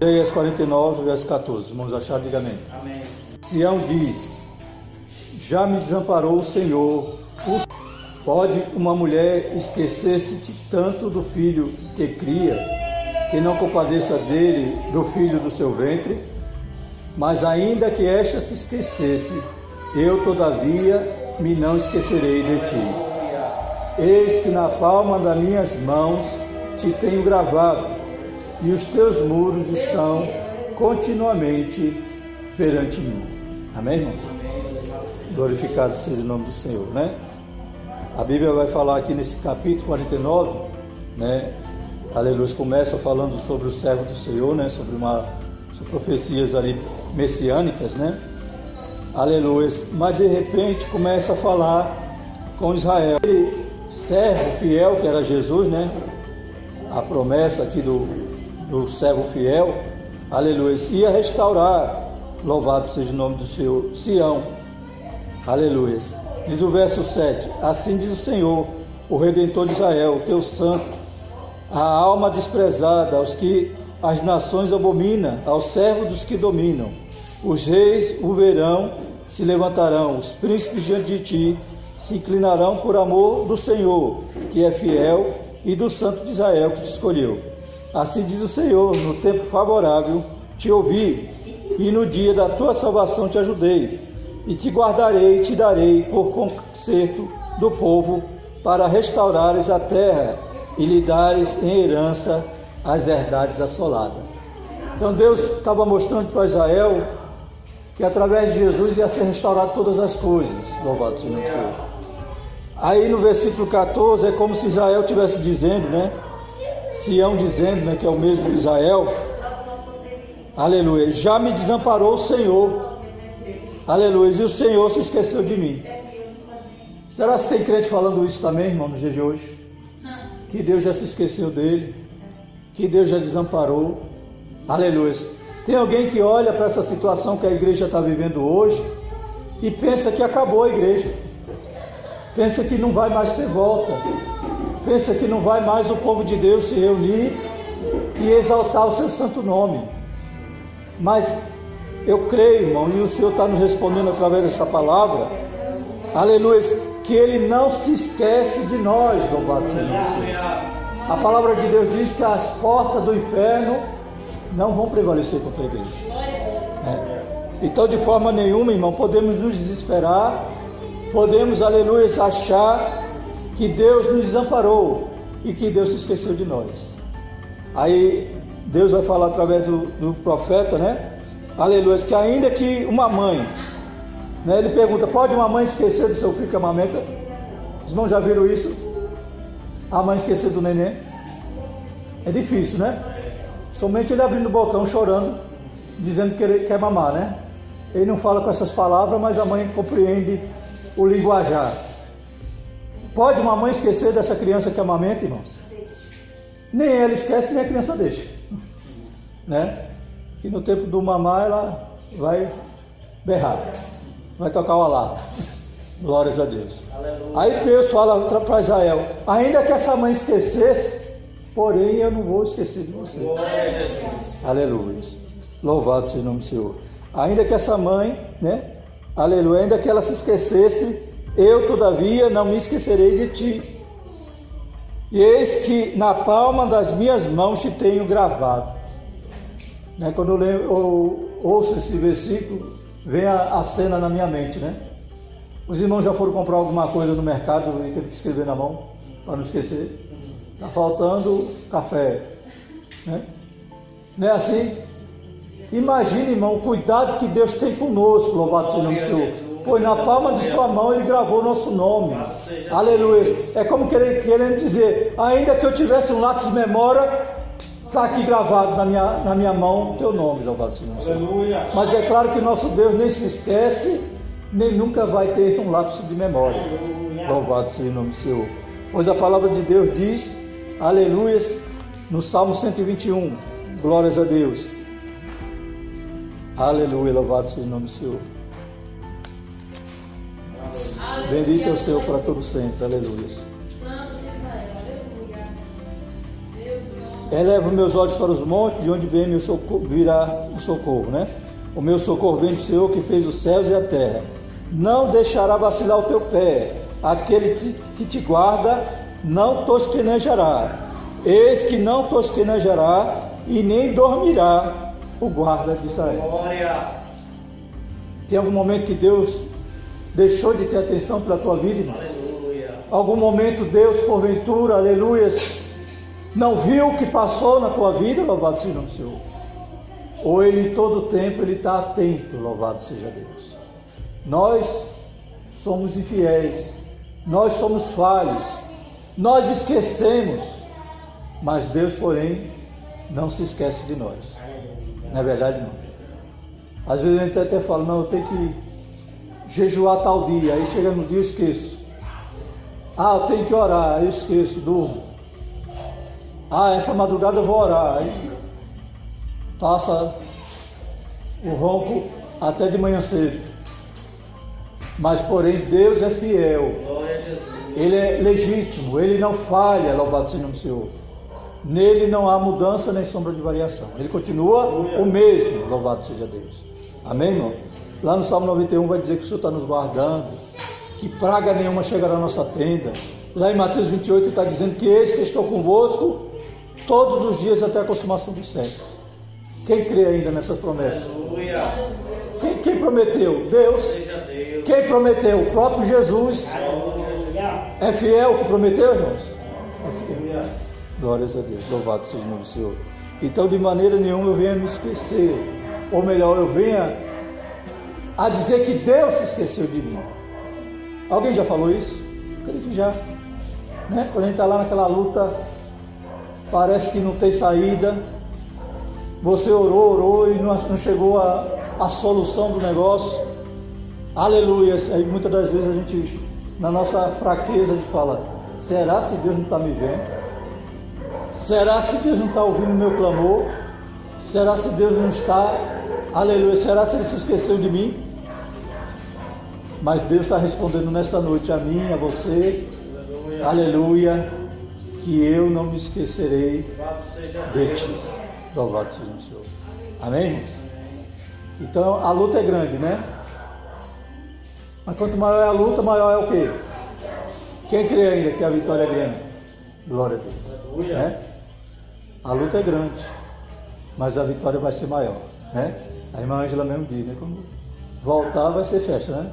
Isaías 49, verso 14. Vamos achar, diga amém. Amém. Sião diz: Já me desamparou o Senhor. Pode uma mulher esquecer-se tanto do filho que cria, que não compadeça dele, do filho do seu ventre? Mas ainda que esta se esquecesse, eu todavia me não esquecerei de ti. Eis que na palma das minhas mãos te tenho gravado, e os teus muros estão continuamente perante mim. Amém, irmão? Glorificado seja o nome do Senhor, né? A Bíblia vai falar aqui nesse capítulo 49, né? Aleluia, começa falando sobre o servo do Senhor, né? Sobre uma sobre profecias ali messiânicas, né? Aleluia. Mas de repente começa a falar com Israel. Ele, servo fiel, que era Jesus, né? A promessa aqui do, do servo fiel, aleluia, ia restaurar, louvado seja o nome do Senhor, Sião, aleluia. Diz o verso 7: Assim diz o Senhor, o Redentor de Israel, teu santo, a alma desprezada, aos que as nações abominam, aos servos dos que dominam. Os reis o verão, se levantarão, os príncipes diante de ti se inclinarão por amor do Senhor, que é fiel, e do Santo de Israel que te escolheu. Assim diz o Senhor: no tempo favorável te ouvi, e no dia da tua salvação te ajudei, e te guardarei e te darei por concerto do povo, para restaurares a terra e lhe dares em herança as herdades assoladas. Então Deus estava mostrando para Israel que através de Jesus ia ser restaurado todas as coisas. Louvado seja o Senhor. Aí no versículo 14 é como se Israel estivesse dizendo, né? Sião dizendo, né, que é o mesmo Israel. Aleluia. Já me desamparou o Senhor. Aleluia. E o Senhor se esqueceu de mim. Será que tem crente falando isso também, irmão, no dia de hoje? Que Deus já se esqueceu dele. Que Deus já desamparou. Aleluia. Tem alguém que olha para essa situação que a igreja está vivendo hoje e pensa que acabou a igreja. Pensa que não vai mais ter volta. Pensa que não vai mais o povo de Deus se reunir e exaltar o seu santo nome. Mas eu creio, irmão, e o Senhor está nos respondendo através dessa palavra, aleluia, que Ele não se esquece de nós, louvado seja o Senhor. A palavra de Deus diz que as portas do inferno não vão prevalecer contra a igreja. É. Então, de forma nenhuma, irmão, podemos nos desesperar, podemos, aleluia, achar que Deus nos desamparou e que Deus se esqueceu de nós. Aí Deus vai falar através do, do profeta, né? Aleluia, que ainda que uma mãe, né, ele pergunta: pode uma mãe esquecer do seu filho que amamenta? Os irmãos já viram isso? A mãe esquecer do neném? É difícil, né? Somente ele abrindo o bocão, chorando, dizendo que ele quer mamar, né? Ele não fala com essas palavras, mas a mãe compreende o linguajar. Pode uma mãe esquecer dessa criança que amamenta, irmãos? Nem ela esquece, nem a criança deixa. Né? Que no tempo do mamar ela vai berrar, vai tocar o alarme. Glórias a Deus. Aleluia. Aí Deus fala para Israel: ainda que essa mãe esquecesse, porém eu não vou esquecer de você. Aleluia. Louvado seja o nome do Senhor. Ainda que essa mãe, né? Aleluia, ainda que ela se esquecesse, eu todavia não me esquecerei de ti. E eis que na palma das minhas mãos te tenho gravado. Né? Quando eu, leio, eu ouço esse versículo, vem a, a, cena na minha mente, né? Os irmãos já foram comprar alguma coisa no mercado e teve que escrever na mão, para não esquecer. Está faltando café. Né? Não é assim? Imagine, irmão, o cuidado que Deus tem conosco, louvado seja o nome do Senhor. Pois na palma de sua mão ele gravou nosso nome. Aleluia. É como querendo dizer, ainda que eu tivesse um lápis de memória, está aqui gravado na minha, na minha mão teu nome, louvado seja o Senhor. Mas é claro que nosso Deus nem se esquece, nem nunca vai ter um lápis de memória. Louvado seja o nome do Senhor. Pois a palavra de Deus diz, aleluias, no Salmo 121, glórias a Deus. Aleluia, louvado seja o nome do Senhor. Bendito é o Senhor para todo sempre, aleluia. Eleva meus olhos para os montes, de onde vem meu socorro, virá o socorro, né? O meu socorro vem do Senhor que fez os céus e a terra. Não deixará vacilar o teu pé. Aquele que te guarda não tosquenejará. Eis que não tosquenejará e nem dormirá o guarda de Israel. Glória. Tem algum momento que Deus deixou de ter atenção pela tua vida, irmão? Aleluia. Algum momento Deus, porventura, aleluias, não viu o que passou na tua vida? Louvado seja o Senhor. Ou Ele, todo tempo, Ele está atento, louvado seja Deus. Nós somos infiéis, nós somos falhos, nós esquecemos, mas Deus, porém, não se esquece de nós. Não é verdade, não? Às vezes a gente até fala, não, eu tenho que jejuar tal dia, aí chega no dia eu esqueço. Ah, eu tenho que orar, eu esqueço, durmo. Ah, essa madrugada eu vou orar. Aí passa o ronco até de manhã cedo. Mas porém Deus é fiel. Ele é legítimo, ele não falha, louvado seja o Senhor. Nele não há mudança nem sombra de variação. Ele continua o mesmo, louvado seja Deus. Amém, irmão? Lá no Salmo 91 vai dizer que o Senhor está nos guardando, que praga nenhuma chegará à nossa tenda. Lá em Mateus 28 está dizendo que eis que estou convosco todos os dias até a consumação dos séculos. Quem crê ainda nessas promessas? Quem, quem, prometeu? Deus. Quem prometeu? O próprio Jesus. É fiel que prometeu, irmãos? É fiel. Glórias a Deus. Louvado seja o nome do Senhor. Então, de maneira nenhuma eu venha me esquecer. Ou melhor, eu venha a dizer que Deus se esqueceu de mim. Alguém já falou isso? Creio que já. Né? Quando a gente está lá naquela luta, parece que não tem saída você orou, orou e não chegou a, a solução do negócio. Aleluia. Aí muitas das vezes a gente, na nossa fraqueza, a gente fala: será se Deus não está me vendo? Será se Deus não está ouvindo o meu clamor? Será se Deus não está? Aleluia. Será se Ele se esqueceu de mim? Mas Deus está respondendo nessa noite a mim, a você. Aleluia. Aleluia. Que eu não me esquecerei de ti. Louvado seja o Senhor. Amém? Então a luta é grande, né? Mas quanto maior é a luta, maior é o quê? Quem crê ainda que a vitória é grande? Glória a Deus. Né? A luta é grande, mas a vitória vai ser maior. Né? A irmã Angela mesmo diz, né? Quando voltar vai ser festa, né?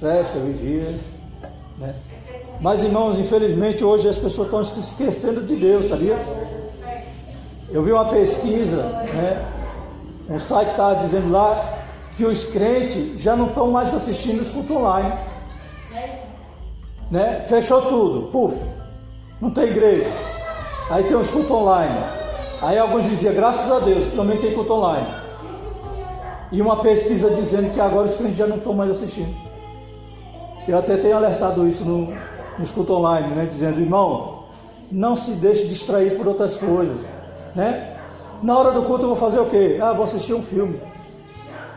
Festa, vigia. Né? Mas irmãos, infelizmente hoje as pessoas estão se esquecendo de Deus, sabia? Eu vi uma pesquisa, né? Um site estava dizendo lá que os crentes já não estão mais assistindo os cultos online. Né? Fechou tudo, puf, não tem igreja. Aí tem os cultos online. Aí alguns diziam, graças a Deus, também tem culto online. E uma pesquisa dizendo que agora os crentes já não estão mais assistindo. Eu até tenho alertado isso no, nos cultos online, né? Dizendo, irmão, não se deixe distrair por outras coisas né? Na hora do culto eu vou fazer o quê? Ah, vou assistir um filme.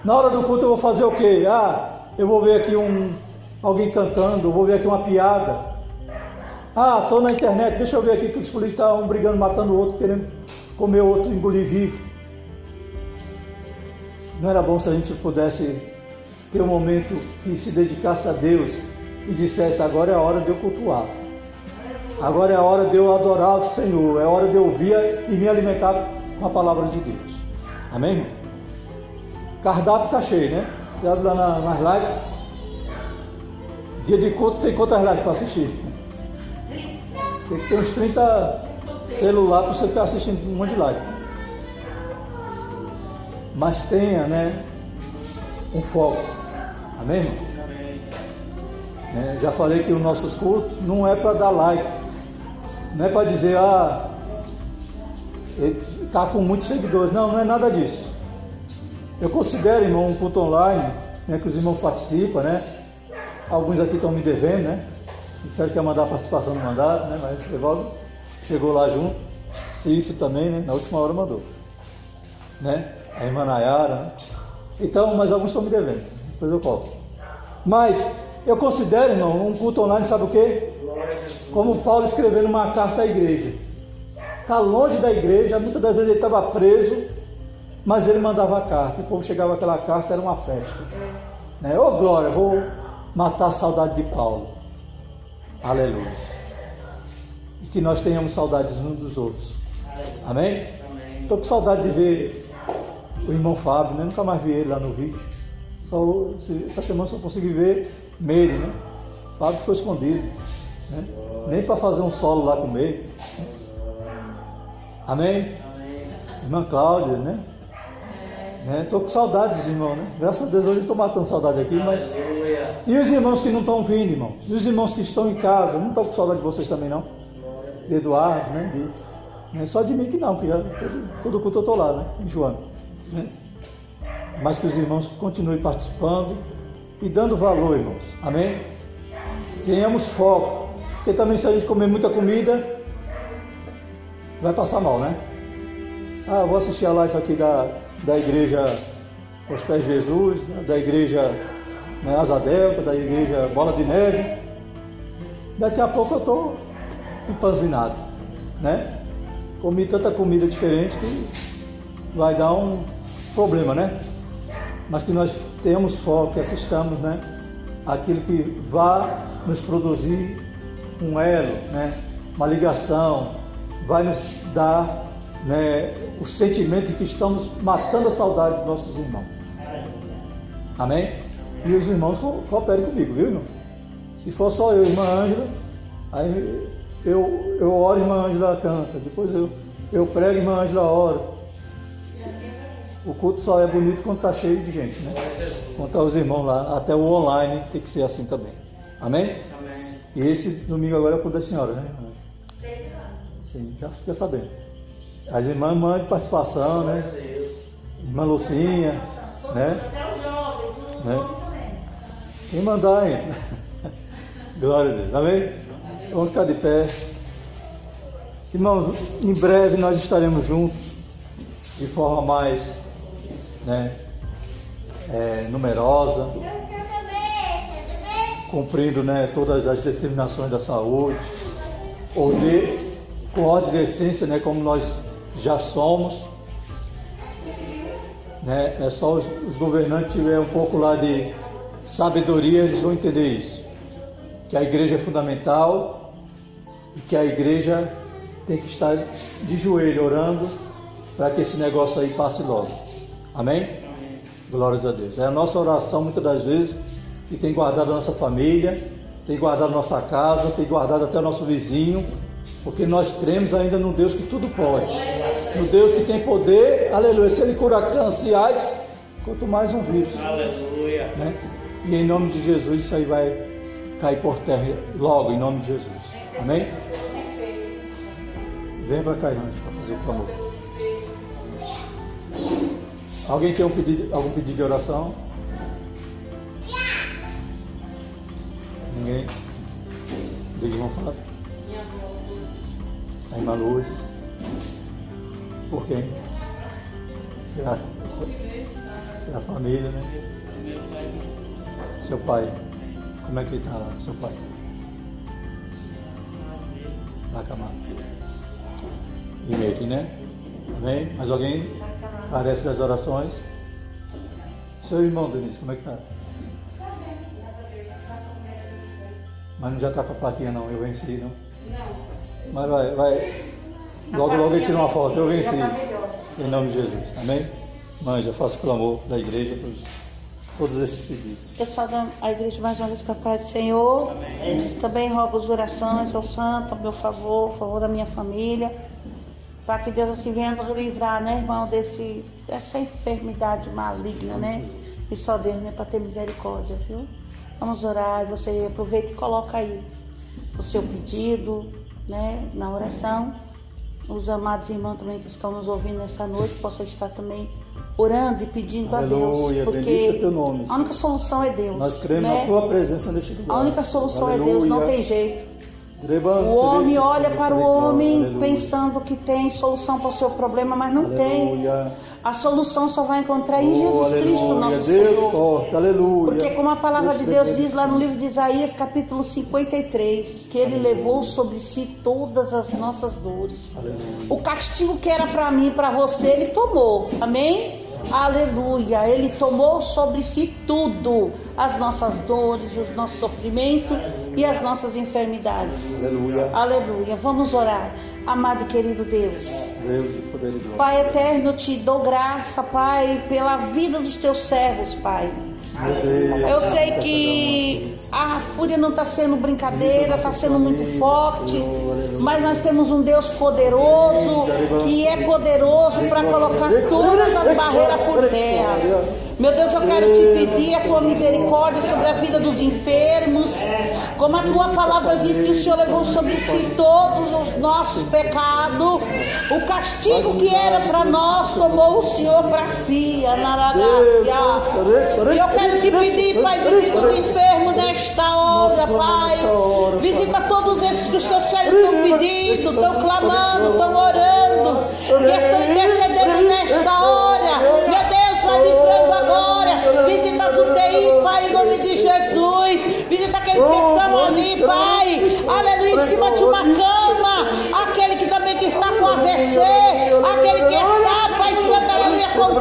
Na hora do culto eu vou fazer o quê? Ah, eu vou ver aqui um alguém cantando, vou ver aqui uma piada. Ah, estou na internet, deixa eu ver aqui que os políticos estão brigando, matando o outro, querendo comer outro, engolir vivo. Não era bom se a gente pudesse ter um momento que se dedicasse a Deus e dissesse: agora é a hora de eu cultuar. Agora é a hora de eu adorar o Senhor, é a hora de eu ouvir e me alimentar com a palavra de Deus. Amém? Cardápio está cheio, né? Você abre lá na, nas lives. Dia de culto tem quantas lives para assistir? Tem que ter uns 30 celular para você ficar assistindo um monte de live. Mas tenha, né? Um foco. Amém? Amém. É, já falei que os nossos cultos não é para dar like não é para dizer, ah, está com muitos seguidores. Não, não é nada disso. Eu considero, irmão, um culto online, né, que os irmãos participam, né? Alguns aqui estão me devendo, né? Disseram que ia mandar a participação no mandato, né? Mas o Evaldo chegou lá junto. Cício também, né? Na última hora mandou. Né? A irmã Nayara, né? Então, mas alguns estão me devendo. Depois eu cobro. Mas eu considero, irmão, um culto online, sabe o quê? Como Paulo escreveu numa carta à igreja. está longe da igreja, muitas das vezes ele estava preso, mas ele mandava a carta. E o povo chegava aquela carta, era uma festa. Né? Ô oh, glória, vou matar a saudade de Paulo. Aleluia. E que nós tenhamos saudades uns dos outros. Amém? Estou com saudade de ver o irmão Fábio, né? Nunca mais vi ele lá no vídeo. Só, essa semana só consegui ver Meire, né? Fábio ficou escondido. Né? Nem para fazer um solo lá com Meire. Amém? Amém? Irmã Cláudia, né? Estou né? com saudade dos irmãos, né? Graças a Deus hoje estou matando saudade aqui, mas. E os irmãos que não estão vindo, irmão? E os irmãos que estão em casa? Não estou com saudade de vocês também, não? De Eduardo, né? De... É só de mim que não, que já todo, todo culto eu estou lá, né? Em João. Né? Mas que os irmãos continuem participando e dando valor, irmãos. Amém? Tenhamos foco. Porque também se a gente comer muita comida, vai passar mal, né? Ah, vou assistir a live aqui da, da igreja Os Pés de Jesus, né? da igreja né, Asa Delta, da igreja Bola de Neve. Daqui a pouco eu estou empanzinado, né? Comi tanta comida diferente que vai dar um problema, né? Mas que nós temos foco, que assistamos, né? Aquilo que vai nos produzir um elo, né? Uma ligação, vai nos dar né, o sentimento de que estamos matando a saudade dos nossos irmãos. Amém? E os irmãos cooperem comigo, viu, irmão? Se for só eu irmã Ângela, aí eu, eu oro e irmã Ângela canta, depois eu, eu prego irmã Ângela ora. O culto só é bonito quando está cheio de gente, né? Quando está os irmãos lá, até o online tem que ser assim também. Amém? Amém. E esse domingo agora é o culto da senhora, né? Sim, já fica sabendo. As irmãs mandam participação, né? Irmã Lucinha, né? né? Quem mandar, entra. Glória a Deus. Amém? Vamos ficar de pé. Irmãos, em breve nós estaremos juntos de forma mais né, é, numerosa, cumprindo né, todas as determinações da saúde, ou de, com ordem de essência, né, como nós já somos. Né? É só os, os governantes tiverem um pouco lá de sabedoria, eles vão entender isso. Que a igreja é fundamental e que a igreja tem que estar de joelho orando para que esse negócio aí passe logo. Amém? Amém? Glórias a Deus. É a nossa oração muitas das vezes que tem guardado a nossa família, tem guardado a nossa casa, tem guardado até o nosso vizinho, porque nós cremos ainda no Deus que tudo pode. No Deus que tem poder, aleluia. Se Ele cura câncer e AIDS, quanto mais um vírus. Aleluia. Né? E em nome de Jesus isso aí vai cair por terra logo, em nome de Jesus. Amém? Vem para cá, irmão, para fazer o favor. Alguém tem um pedido, algum pedido de oração? Ninguém? Diga, irmão Fábio. A irmã Lourdes. Por quem? Pela, pela família, né? Seu pai. Como é que está lá, seu pai? Está acamado. E meio né? Amém? Mais alguém carece das orações? Seu irmão, Denise, como é que está? Mas não já está com a plaquinha não, eu venci, não? Não. Mas vai, vai. Logo, logo ele tira uma foto. Eu venci. Tá em nome de Jesus. Amém? Mãe, já faço pelo amor da igreja, por todos esses pedidos. Pessoal da igreja mais uma vez com a paz do Senhor. Amém. Também rogo as orações ao santo, a meu favor, a favor da minha família. Para que Deus assim venha nos livrar, né, irmão, desse, dessa enfermidade maligna, né? E só Deus, né, para ter misericórdia, viu? Vamos orar e você aproveita e coloca aí o seu pedido, né, na oração. Os amados irmãos também que estão nos ouvindo nessa noite possam estar também orando e pedindo Aleluia, a Deus. Porque é teu nome, a única solução é Deus. Nós cremos né? na tua presença neste lugar. A única solução Aleluia. é Deus, não tem jeito. O homem olha para o homem pensando que tem solução para o seu problema, mas não tem. A solução só vai encontrar em Jesus oh, Cristo, nosso Deus Senhor. Forte, aleluia. Porque como a palavra Deus de Deus diz lá no livro de Isaías, capítulo 53, que ele aleluia. levou sobre si todas as nossas dores. O castigo que era para mim, para você, ele tomou. Amém? Aleluia. Ele tomou sobre si tudo, as nossas dores, os nossos sofrimentos e as nossas enfermidades. Aleluia. Aleluia. Vamos orar. Amado e querido Deus. Deus. Pai eterno, te dou graça, Pai, pela vida dos teus servos, Pai. Eu sei que a fúria não está sendo brincadeira, está sendo muito forte, mas nós temos um Deus poderoso, que é poderoso para colocar todas as barreiras por terra. Meu Deus, eu quero te pedir a tua misericórdia sobre a vida dos enfermos, como a tua palavra diz que o Senhor levou sobre si todos os nossos pecados, o castigo que era para nós tomou o Senhor para si, Eu quero te pedir, Pai, visita os enfermos nesta hora, Pai. Visita todos esses que os teus filhos estão pedindo, estão clamando, estão orando, que estão intercedendo nesta hora. Meu Deus, vai livrando agora. Visita as UTI, Pai, em nome de Jesus. Visita aqueles que estão ali, Pai. Aleluia, em cima de uma cama. Aquele que também que está com AVC. Aquele que está, Pai Santo, aleluia, com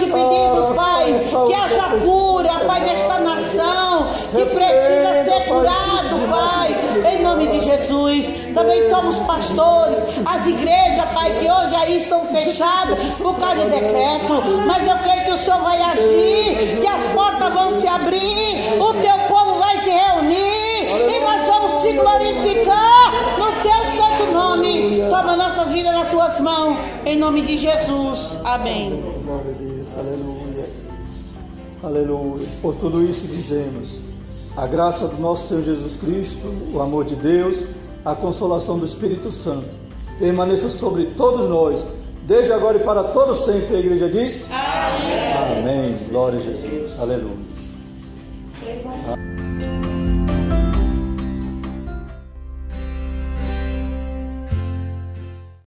te pedimos, Pai, que haja cura, Pai, nesta nação que precisa ser curado, Pai, em nome de Jesus. Também toma os pastores, as igrejas, Pai, que hoje aí estão fechadas por causa de decreto. Mas eu creio que o Senhor vai agir, que as portas vão se abrir, o teu povo vai se reunir e nós vamos te glorificar no teu santo nome. Toma nossas vidas nas tuas mãos, em nome de Jesus. Amém. Aleluia. Aleluia. Por tudo isso dizemos: a graça do nosso Senhor Jesus Cristo, o amor de Deus, a consolação do Espírito Santo permaneça sobre todos nós, desde agora e para todos sempre. A igreja diz: Amém. Amém. Glória a Jesus. Aleluia.